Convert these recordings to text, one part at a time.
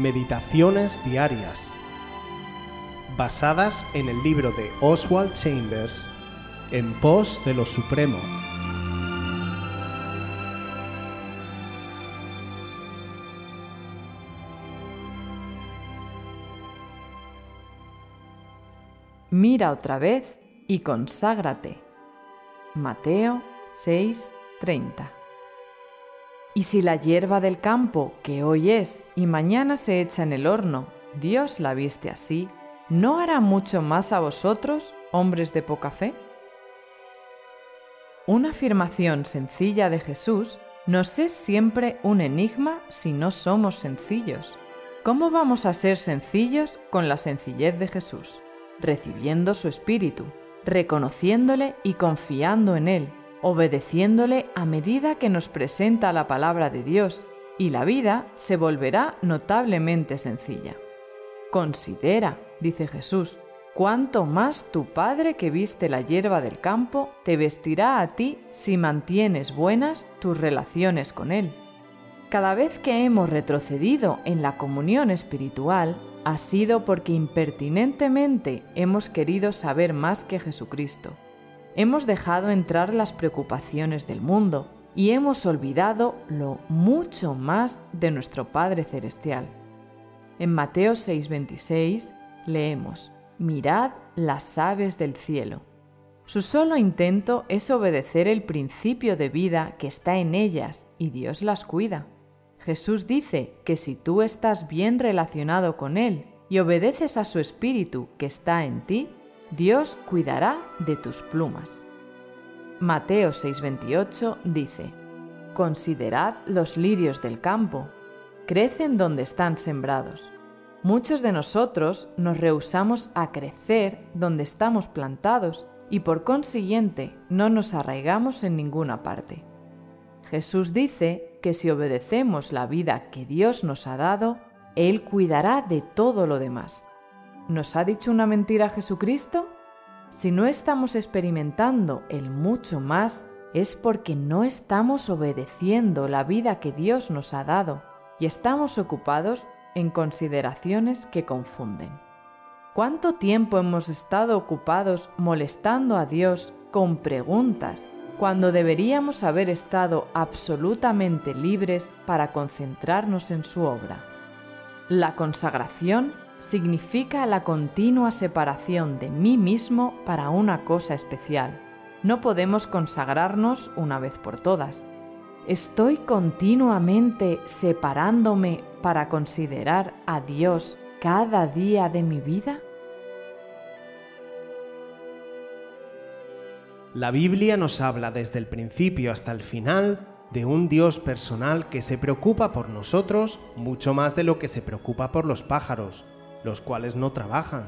Meditaciones Diarias, basadas en el libro de Oswald Chambers, En pos de lo Supremo. Mira otra vez y conságrate. Mateo 6:30 y si la hierba del campo, que hoy es y mañana se echa en el horno, Dios la viste así, ¿no hará mucho más a vosotros, hombres de poca fe? Una afirmación sencilla de Jesús nos es siempre un enigma si no somos sencillos. ¿Cómo vamos a ser sencillos con la sencillez de Jesús? Recibiendo su Espíritu, reconociéndole y confiando en Él, obedeciéndole a medida que nos presenta la palabra de Dios, y la vida se volverá notablemente sencilla. Considera, dice Jesús, cuánto más tu Padre que viste la hierba del campo te vestirá a ti si mantienes buenas tus relaciones con Él. Cada vez que hemos retrocedido en la comunión espiritual, ha sido porque impertinentemente hemos querido saber más que Jesucristo hemos dejado entrar las preocupaciones del mundo y hemos olvidado lo mucho más de nuestro Padre Celestial. En Mateo 6:26 leemos, Mirad las aves del cielo. Su solo intento es obedecer el principio de vida que está en ellas y Dios las cuida. Jesús dice que si tú estás bien relacionado con Él y obedeces a su espíritu que está en ti, Dios cuidará de tus plumas. Mateo 6:28 dice, Considerad los lirios del campo, crecen donde están sembrados. Muchos de nosotros nos rehusamos a crecer donde estamos plantados y por consiguiente no nos arraigamos en ninguna parte. Jesús dice que si obedecemos la vida que Dios nos ha dado, Él cuidará de todo lo demás. ¿Nos ha dicho una mentira Jesucristo? Si no estamos experimentando el mucho más, es porque no estamos obedeciendo la vida que Dios nos ha dado y estamos ocupados en consideraciones que confunden. ¿Cuánto tiempo hemos estado ocupados molestando a Dios con preguntas cuando deberíamos haber estado absolutamente libres para concentrarnos en su obra? La consagración significa la continua separación de mí mismo para una cosa especial. No podemos consagrarnos una vez por todas. ¿Estoy continuamente separándome para considerar a Dios cada día de mi vida? La Biblia nos habla desde el principio hasta el final de un Dios personal que se preocupa por nosotros mucho más de lo que se preocupa por los pájaros, los cuales no trabajan,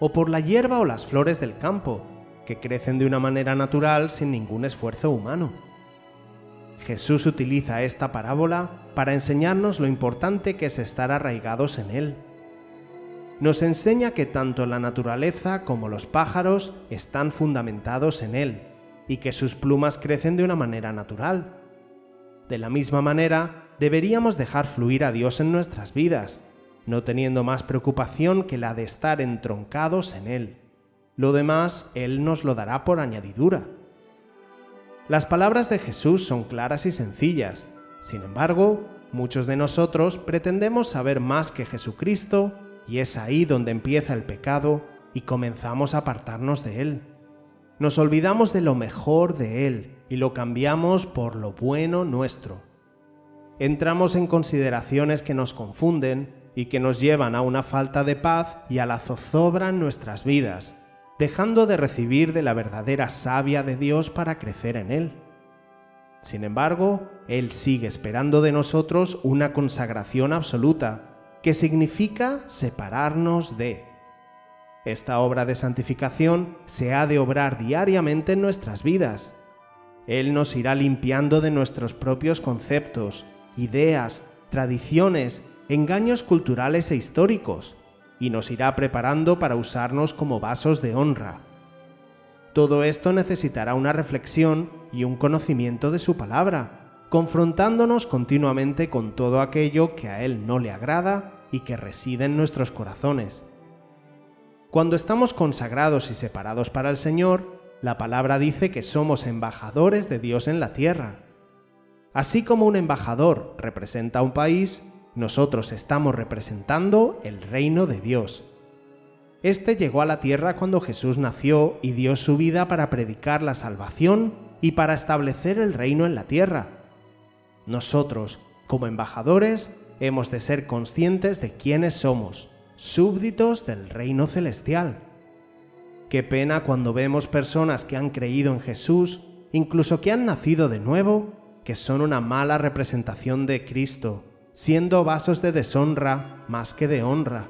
o por la hierba o las flores del campo, que crecen de una manera natural sin ningún esfuerzo humano. Jesús utiliza esta parábola para enseñarnos lo importante que es estar arraigados en Él. Nos enseña que tanto la naturaleza como los pájaros están fundamentados en Él y que sus plumas crecen de una manera natural. De la misma manera, deberíamos dejar fluir a Dios en nuestras vidas no teniendo más preocupación que la de estar entroncados en Él. Lo demás Él nos lo dará por añadidura. Las palabras de Jesús son claras y sencillas, sin embargo, muchos de nosotros pretendemos saber más que Jesucristo y es ahí donde empieza el pecado y comenzamos a apartarnos de Él. Nos olvidamos de lo mejor de Él y lo cambiamos por lo bueno nuestro. Entramos en consideraciones que nos confunden y que nos llevan a una falta de paz y a la zozobra en nuestras vidas, dejando de recibir de la verdadera savia de Dios para crecer en Él. Sin embargo, Él sigue esperando de nosotros una consagración absoluta, que significa separarnos de. Esta obra de santificación se ha de obrar diariamente en nuestras vidas. Él nos irá limpiando de nuestros propios conceptos, ideas, tradiciones engaños culturales e históricos, y nos irá preparando para usarnos como vasos de honra. Todo esto necesitará una reflexión y un conocimiento de su palabra, confrontándonos continuamente con todo aquello que a Él no le agrada y que reside en nuestros corazones. Cuando estamos consagrados y separados para el Señor, la palabra dice que somos embajadores de Dios en la tierra. Así como un embajador representa a un país, nosotros estamos representando el reino de Dios. Este llegó a la tierra cuando Jesús nació y dio su vida para predicar la salvación y para establecer el reino en la tierra. Nosotros, como embajadores, hemos de ser conscientes de quiénes somos, súbditos del reino celestial. Qué pena cuando vemos personas que han creído en Jesús, incluso que han nacido de nuevo, que son una mala representación de Cristo siendo vasos de deshonra más que de honra.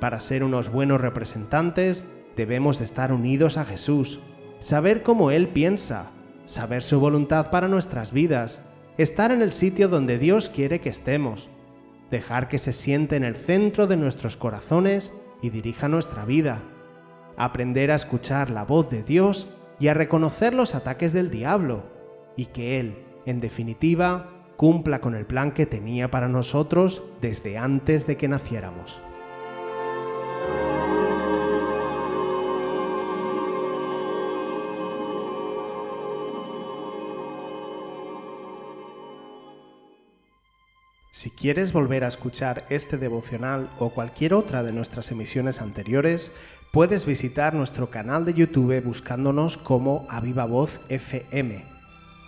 Para ser unos buenos representantes, debemos de estar unidos a Jesús, saber cómo Él piensa, saber su voluntad para nuestras vidas, estar en el sitio donde Dios quiere que estemos, dejar que se siente en el centro de nuestros corazones y dirija nuestra vida, aprender a escuchar la voz de Dios y a reconocer los ataques del diablo, y que Él, en definitiva, cumpla con el plan que tenía para nosotros desde antes de que naciéramos. Si quieres volver a escuchar este devocional o cualquier otra de nuestras emisiones anteriores, puedes visitar nuestro canal de YouTube buscándonos como Aviva Voz FM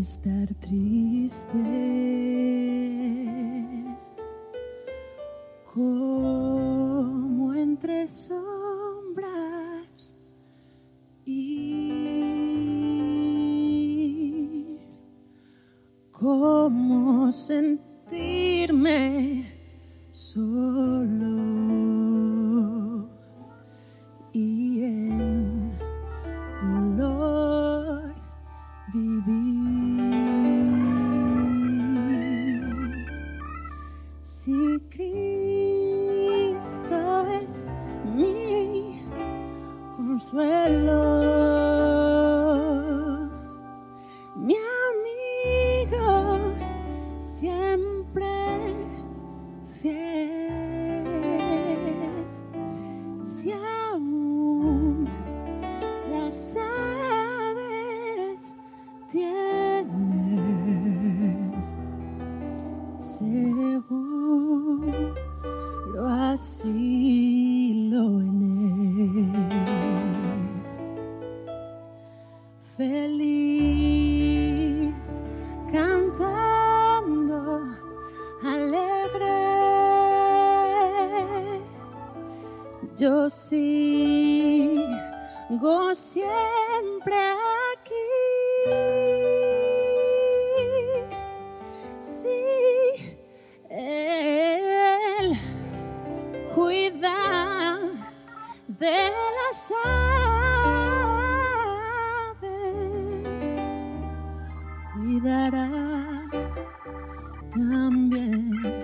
estar triste. Como entre sombras ir. Como Si Cristo es mi consuelo, mi amigo siempre fiel, si aún la Yo sigo siempre aquí. Sí, Él cuida de las aves, cuidará también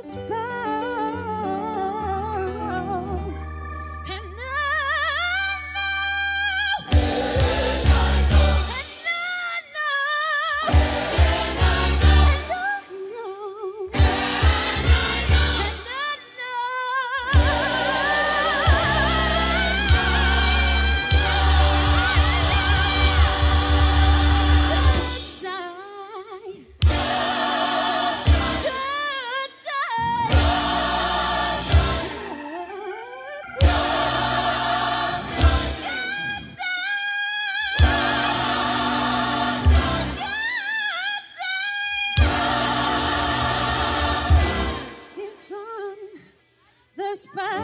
Christ. despair.